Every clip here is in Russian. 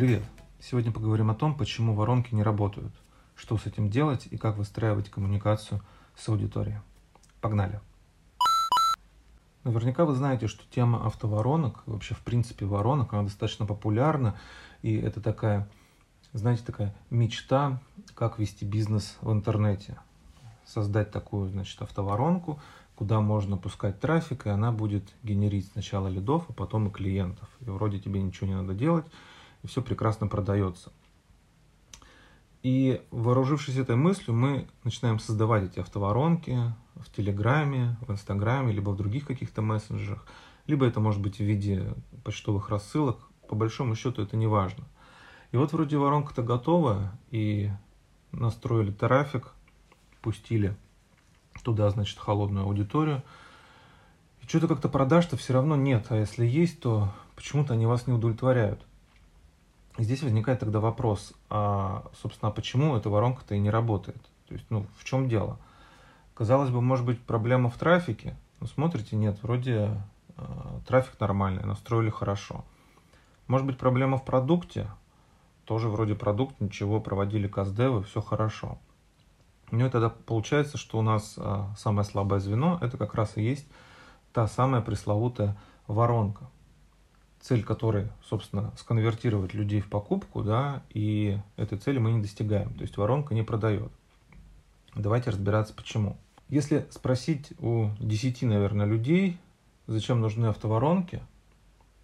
Привет! Сегодня поговорим о том, почему воронки не работают, что с этим делать и как выстраивать коммуникацию с аудиторией. Погнали! Наверняка вы знаете, что тема автоворонок, вообще в принципе воронок, она достаточно популярна, и это такая, знаете, такая мечта, как вести бизнес в интернете. Создать такую, значит, автоворонку, куда можно пускать трафик, и она будет генерить сначала лидов, а потом и клиентов. И вроде тебе ничего не надо делать, и все прекрасно продается. И вооружившись этой мыслью, мы начинаем создавать эти автоворонки в Телеграме, в Инстаграме, либо в других каких-то мессенджерах, либо это может быть в виде почтовых рассылок. По большому счету это не важно. И вот вроде воронка-то готова, и настроили трафик, пустили туда, значит, холодную аудиторию. И что-то как-то продаж-то все равно нет, а если есть, то почему-то они вас не удовлетворяют. Здесь возникает тогда вопрос, а, собственно, а почему эта воронка-то и не работает? То есть, ну, в чем дело? Казалось бы, может быть, проблема в трафике. Но смотрите, нет, вроде э, трафик нормальный, настроили хорошо. Может быть, проблема в продукте. Тоже вроде продукт, ничего, проводили каздевы, все хорошо. Ну и тогда получается, что у нас э, самое слабое звено, это как раз и есть та самая пресловутая воронка цель которой, собственно, сконвертировать людей в покупку, да, и этой цели мы не достигаем, то есть воронка не продает. Давайте разбираться почему. Если спросить у 10, наверное, людей, зачем нужны автоворонки,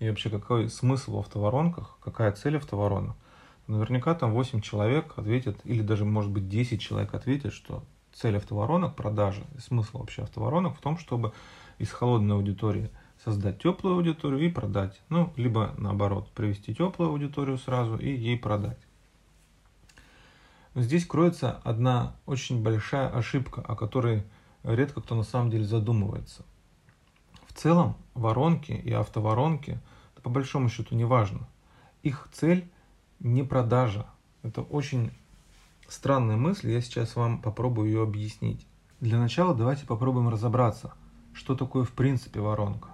и вообще какой смысл в автоворонках, какая цель автоворонок, наверняка там 8 человек ответят, или даже, может быть, 10 человек ответят, что цель автоворонок, продажи, смысл вообще автоворонок в том, чтобы из холодной аудитории – создать теплую аудиторию и продать. Ну, либо наоборот, привести теплую аудиторию сразу и ей продать. Здесь кроется одна очень большая ошибка, о которой редко кто на самом деле задумывается. В целом воронки и автоворонки, по большому счету не важно. Их цель не продажа. Это очень странная мысль, я сейчас вам попробую ее объяснить. Для начала давайте попробуем разобраться, что такое в принципе воронка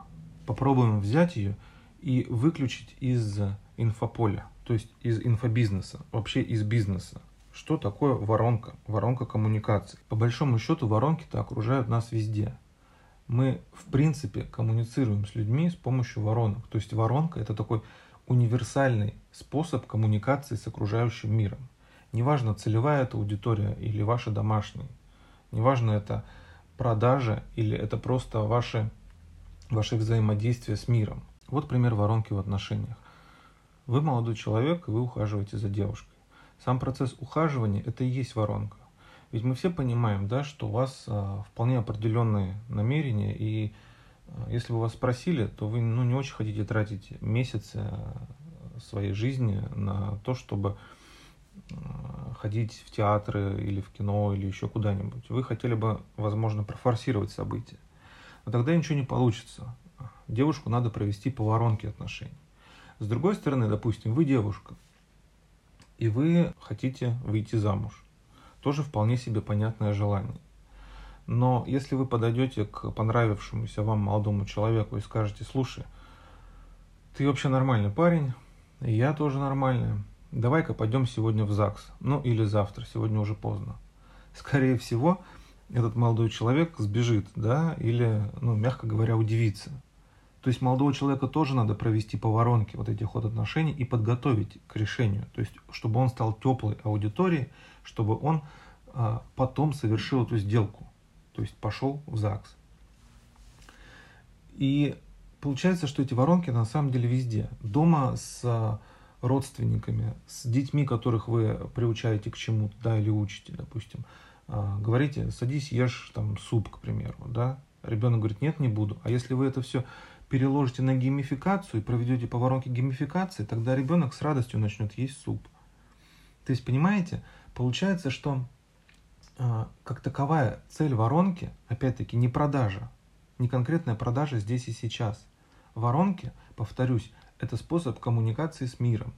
попробуем взять ее и выключить из инфополя, то есть из инфобизнеса, вообще из бизнеса. Что такое воронка? Воронка коммуникаций. По большому счету воронки-то окружают нас везде. Мы, в принципе, коммуницируем с людьми с помощью воронок. То есть воронка – это такой универсальный способ коммуникации с окружающим миром. Неважно, целевая это аудитория или ваши домашние. Неважно, это продажа или это просто ваши ваше взаимодействие с миром. Вот пример воронки в отношениях. Вы молодой человек, и вы ухаживаете за девушкой. Сам процесс ухаживания – это и есть воронка. Ведь мы все понимаем, да, что у вас а, вполне определенные намерения, и а, если бы вас спросили, то вы ну, не очень хотите тратить месяцы а, своей жизни на то, чтобы а, ходить в театры или в кино или еще куда-нибудь. Вы хотели бы, возможно, профорсировать события но тогда ничего не получится. Девушку надо провести по воронке отношений. С другой стороны, допустим, вы девушка, и вы хотите выйти замуж. Тоже вполне себе понятное желание. Но если вы подойдете к понравившемуся вам молодому человеку и скажете, слушай, ты вообще нормальный парень, и я тоже нормальная, давай-ка пойдем сегодня в ЗАГС, ну или завтра, сегодня уже поздно. Скорее всего, этот молодой человек сбежит, да, или, ну, мягко говоря, удивится. То есть молодого человека тоже надо провести по воронке вот этих вот отношений и подготовить к решению. То есть, чтобы он стал теплой аудиторией, чтобы он а, потом совершил эту сделку. То есть пошел в ЗАГС. И получается, что эти воронки на самом деле везде. Дома с родственниками, с детьми, которых вы приучаете к чему-то, да, или учите, допустим, а, говорите, садись, ешь там суп, к примеру, да, ребенок говорит, нет, не буду. А если вы это все переложите на геймификацию и проведете по воронке геймификации, тогда ребенок с радостью начнет есть суп. То есть, понимаете, получается, что э, как таковая цель воронки, опять-таки, не продажа, не конкретная продажа здесь и сейчас. Воронки, повторюсь, это способ коммуникации с миром.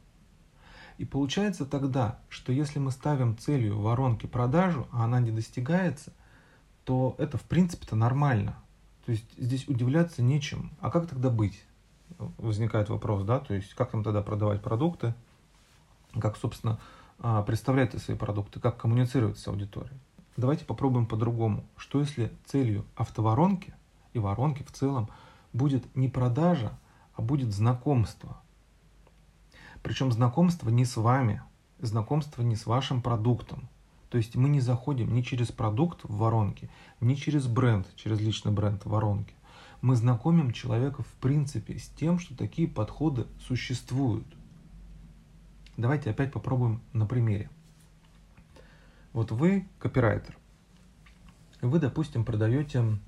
И получается тогда, что если мы ставим целью воронки продажу, а она не достигается, то это в принципе-то нормально. То есть здесь удивляться нечем. А как тогда быть? Возникает вопрос, да, то есть как нам тогда продавать продукты, как, собственно, а, представляете свои продукты, как коммуницировать с аудиторией. Давайте попробуем по-другому. Что если целью автоворонки и воронки в целом будет не продажа, а будет знакомство? Причем знакомство не с вами, знакомство не с вашим продуктом. То есть мы не заходим ни через продукт в воронке, ни через бренд, через личный бренд в воронке. Мы знакомим человека в принципе с тем, что такие подходы существуют. Давайте опять попробуем на примере. Вот вы копирайтер. Вы, допустим, продаете,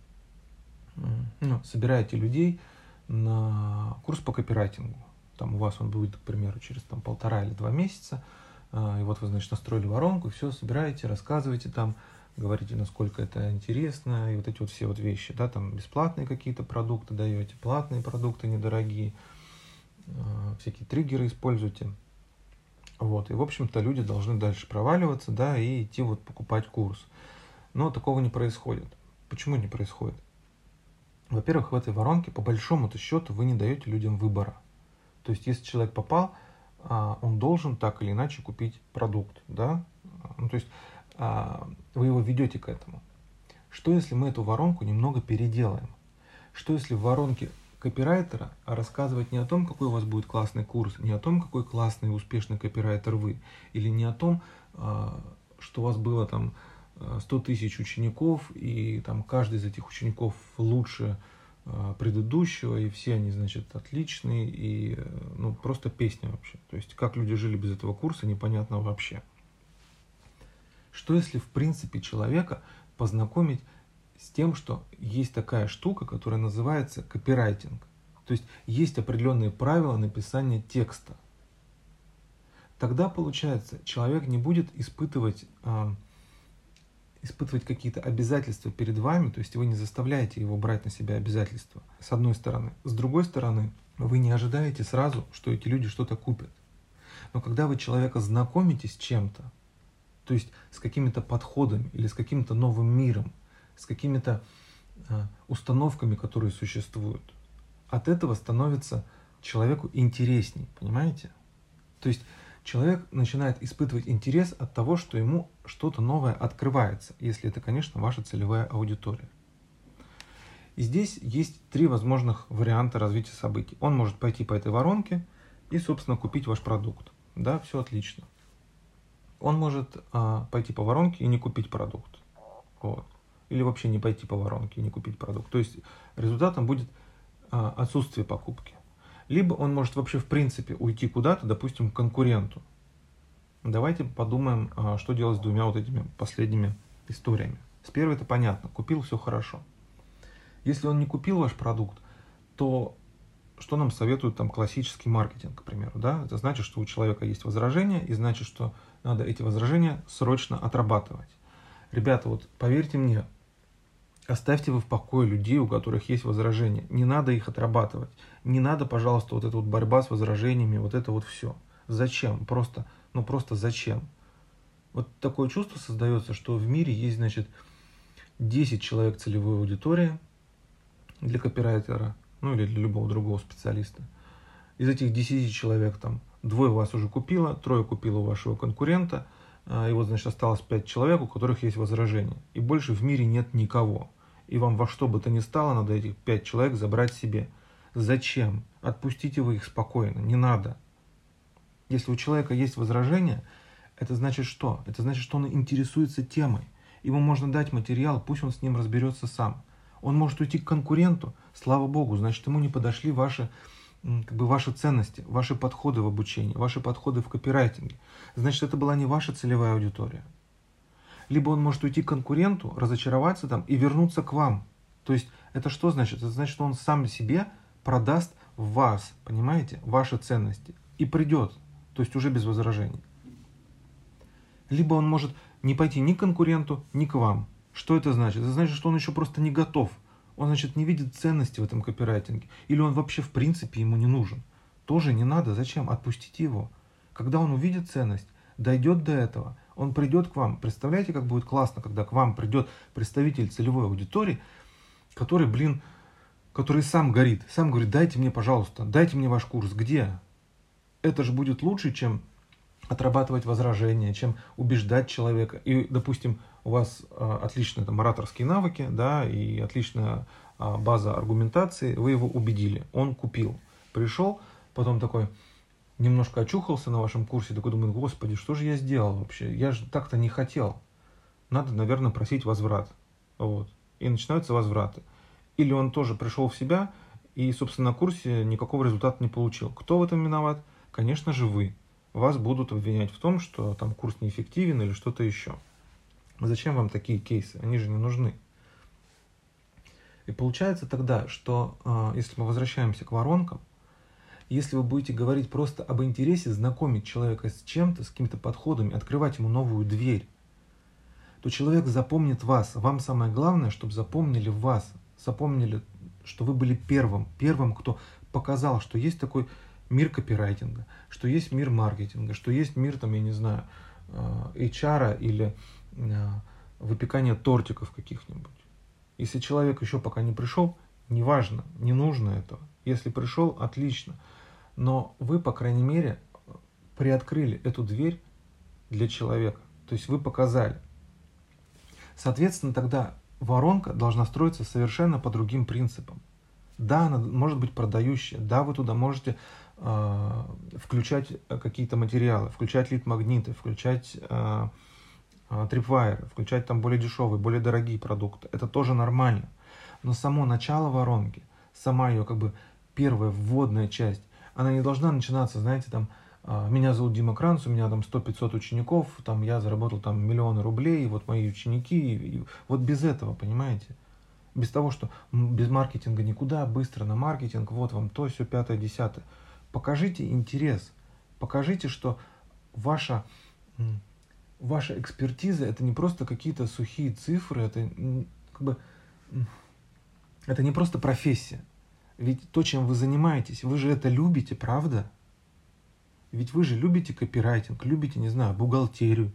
ну, собираете людей на курс по копирайтингу. Там у вас он будет, к примеру, через там, полтора или два месяца. А, и вот вы, значит, настроили воронку, все, собираете, рассказываете там, говорите, насколько это интересно, и вот эти вот все вот вещи, да, там бесплатные какие-то продукты даете, платные продукты недорогие, а, всякие триггеры используйте. Вот, и, в общем-то, люди должны дальше проваливаться, да, и идти вот покупать курс. Но такого не происходит. Почему не происходит? Во-первых, в этой воронке, по большому-то счету, вы не даете людям выбора. То есть, если человек попал, а, он должен так или иначе купить продукт, да? Ну, то есть, а, вы его ведете к этому. Что если мы эту воронку немного переделаем? Что если в воронке копирайтера рассказывать не о том, какой у вас будет классный курс, не о том, какой классный и успешный копирайтер вы, или не о том, а, что у вас было там 100 тысяч учеников, и там каждый из этих учеников лучше предыдущего, и все они, значит, отличные, и ну, просто песня вообще. То есть, как люди жили без этого курса, непонятно вообще. Что если, в принципе, человека познакомить с тем, что есть такая штука, которая называется копирайтинг. То есть есть определенные правила написания текста. Тогда, получается, человек не будет испытывать, э, испытывать какие-то обязательства перед вами, то есть вы не заставляете его брать на себя обязательства, с одной стороны. С другой стороны, вы не ожидаете сразу, что эти люди что-то купят. Но когда вы человека знакомите с чем-то, то есть с какими-то подходами или с каким-то новым миром, с какими-то а, установками, которые существуют. От этого становится человеку интересней, понимаете? То есть человек начинает испытывать интерес от того, что ему что-то новое открывается, если это, конечно, ваша целевая аудитория. И здесь есть три возможных варианта развития событий. Он может пойти по этой воронке и, собственно, купить ваш продукт. Да, все отлично. Он может а, пойти по воронке и не купить продукт. Вот или вообще не пойти по воронке и не купить продукт. То есть результатом будет а, отсутствие покупки. Либо он может вообще в принципе уйти куда-то, допустим, к конкуренту. Давайте подумаем, а, что делать с двумя вот этими последними историями. С первой это понятно, купил, все хорошо. Если он не купил ваш продукт, то что нам советует там классический маркетинг, к примеру, да? Это значит, что у человека есть возражения, и значит, что надо эти возражения срочно отрабатывать. Ребята, вот поверьте мне, Оставьте вы в покое людей, у которых есть возражения. Не надо их отрабатывать. Не надо, пожалуйста, вот эта вот борьба с возражениями, вот это вот все. Зачем? Просто, ну просто зачем? Вот такое чувство создается, что в мире есть, значит, 10 человек целевой аудитории для копирайтера, ну или для любого другого специалиста. Из этих 10 человек там двое вас уже купило, трое купило у вашего конкурента – и вот, значит, осталось 5 человек, у которых есть возражения. И больше в мире нет никого. И вам во что бы то ни стало, надо этих 5 человек забрать себе. Зачем? Отпустите вы их спокойно, не надо. Если у человека есть возражения, это значит что? Это значит, что он интересуется темой. Ему можно дать материал, пусть он с ним разберется сам. Он может уйти к конкуренту, слава богу, значит, ему не подошли ваши как бы ваши ценности, ваши подходы в обучении, ваши подходы в копирайтинге. Значит, это была не ваша целевая аудитория. Либо он может уйти к конкуренту, разочароваться там и вернуться к вам. То есть это что значит? Это значит, что он сам себе продаст вас, понимаете, ваши ценности и придет, то есть уже без возражений. Либо он может не пойти ни к конкуренту, ни к вам. Что это значит? Это значит, что он еще просто не готов он, значит, не видит ценности в этом копирайтинге. Или он вообще в принципе ему не нужен. Тоже не надо. Зачем? Отпустите его. Когда он увидит ценность, дойдет до этого, он придет к вам. Представляете, как будет классно, когда к вам придет представитель целевой аудитории, который, блин, который сам горит, сам говорит, дайте мне, пожалуйста, дайте мне ваш курс. Где? Это же будет лучше, чем отрабатывать возражения, чем убеждать человека. И, допустим, у вас а, отличные там, ораторские навыки, да, и отличная а, база аргументации, вы его убедили, он купил. Пришел, потом такой немножко очухался на вашем курсе, такой думает, господи, что же я сделал вообще? Я же так-то не хотел. Надо, наверное, просить возврат. Вот. И начинаются возвраты. Или он тоже пришел в себя и, собственно, на курсе никакого результата не получил. Кто в этом виноват? Конечно же, вы. Вас будут обвинять в том, что там курс неэффективен или что-то еще. Зачем вам такие кейсы? Они же не нужны. И получается тогда, что а, если мы возвращаемся к воронкам, если вы будете говорить просто об интересе, знакомить человека с чем-то, с какими-то подходами, открывать ему новую дверь, то человек запомнит вас. Вам самое главное, чтобы запомнили вас, запомнили, что вы были первым, первым, кто показал, что есть такой мир копирайтинга, что есть мир маркетинга, что есть мир, там, я не знаю, HR или выпекания тортиков каких-нибудь. Если человек еще пока не пришел, неважно, не нужно этого. Если пришел, отлично. Но вы, по крайней мере, приоткрыли эту дверь для человека. То есть вы показали. Соответственно, тогда воронка должна строиться совершенно по другим принципам. Да, она может быть продающая, да, вы туда можете э, включать какие-то материалы, включать лид-магниты, включать э, трипвайеры, включать там более дешевые, более дорогие продукты. Это тоже нормально. Но само начало воронки, сама ее как бы первая вводная часть, она не должна начинаться, знаете, там, меня зовут Дима Кранц, у меня там 100-500 учеников, там я заработал там миллионы рублей, вот мои ученики, и, вот без этого, понимаете? Без того, что без маркетинга никуда, быстро на маркетинг, вот вам то, все, пятое, десятое. Покажите интерес, покажите, что ваша, ваша экспертиза это не просто какие-то сухие цифры, это как бы это не просто профессия. Ведь то, чем вы занимаетесь, вы же это любите, правда? Ведь вы же любите копирайтинг, любите, не знаю, бухгалтерию,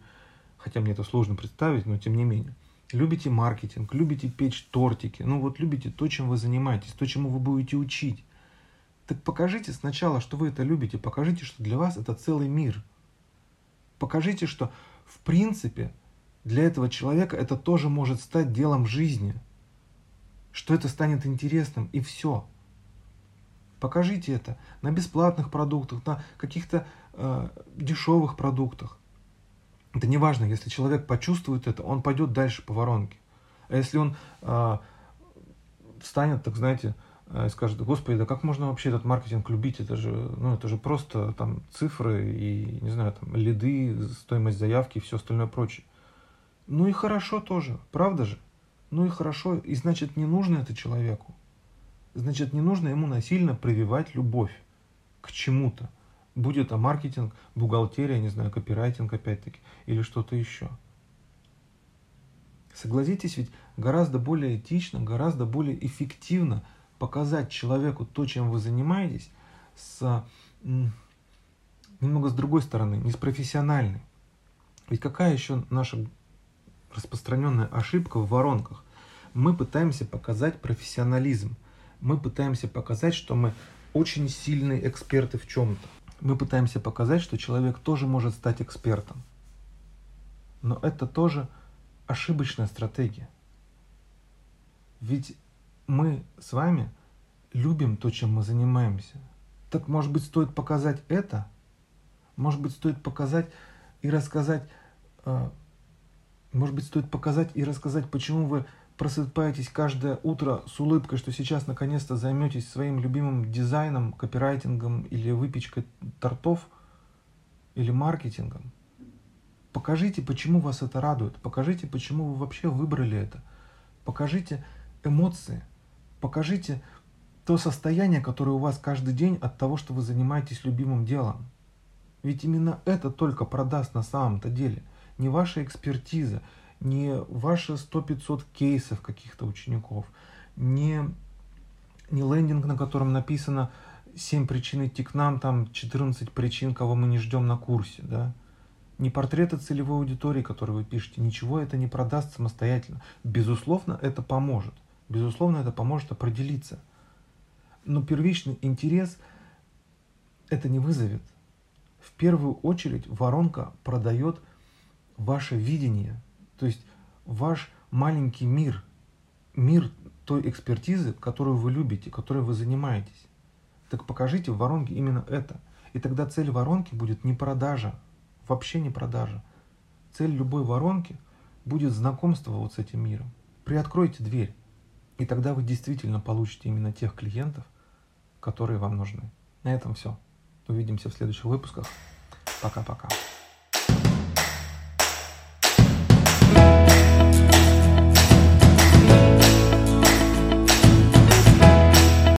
хотя мне это сложно представить, но тем не менее. Любите маркетинг, любите печь тортики, ну вот любите то, чем вы занимаетесь, то, чему вы будете учить. Так покажите сначала, что вы это любите, покажите, что для вас это целый мир. Покажите, что в принципе для этого человека это тоже может стать делом жизни, что это станет интересным, и все. Покажите это на бесплатных продуктах, на каких-то э, дешевых продуктах. Это не важно, если человек почувствует это, он пойдет дальше по воронке. А если он э, встанет, так знаете, и скажет, господи, да как можно вообще этот маркетинг любить? Это же, ну, это же просто там цифры и, не знаю, там лиды, стоимость заявки и все остальное прочее. Ну и хорошо тоже, правда же? Ну и хорошо, и значит не нужно это человеку значит не нужно ему насильно прививать любовь к чему-то. Будет это маркетинг, бухгалтерия, не знаю, копирайтинг опять-таки, или что-то еще. Согласитесь, ведь гораздо более этично, гораздо более эффективно показать человеку то, чем вы занимаетесь, с немного с другой стороны, не с профессиональной. Ведь какая еще наша распространенная ошибка в воронках? Мы пытаемся показать профессионализм – мы пытаемся показать, что мы очень сильные эксперты в чем-то. Мы пытаемся показать, что человек тоже может стать экспертом. Но это тоже ошибочная стратегия. Ведь мы с вами любим то, чем мы занимаемся. Так, может быть, стоит показать это? Может быть, стоит показать и рассказать, э, может быть, стоит показать и рассказать, почему вы просыпаетесь каждое утро с улыбкой, что сейчас наконец-то займетесь своим любимым дизайном, копирайтингом или выпечкой тортов или маркетингом. Покажите, почему вас это радует. Покажите, почему вы вообще выбрали это. Покажите эмоции. Покажите то состояние, которое у вас каждый день от того, что вы занимаетесь любимым делом. Ведь именно это только продаст на самом-то деле. Не ваша экспертиза, не ваши 100-500 кейсов каких-то учеников, не, не лендинг, на котором написано 7 причин идти к нам, там 14 причин, кого мы не ждем на курсе, да, не портреты целевой аудитории, которые вы пишете, ничего это не продаст самостоятельно. Безусловно, это поможет. Безусловно, это поможет определиться. Но первичный интерес это не вызовет. В первую очередь воронка продает ваше видение, то есть ваш маленький мир, мир той экспертизы, которую вы любите, которой вы занимаетесь. Так покажите в воронке именно это. И тогда цель воронки будет не продажа, вообще не продажа. Цель любой воронки будет знакомство вот с этим миром. Приоткройте дверь, и тогда вы действительно получите именно тех клиентов, которые вам нужны. На этом все. Увидимся в следующих выпусках. Пока-пока.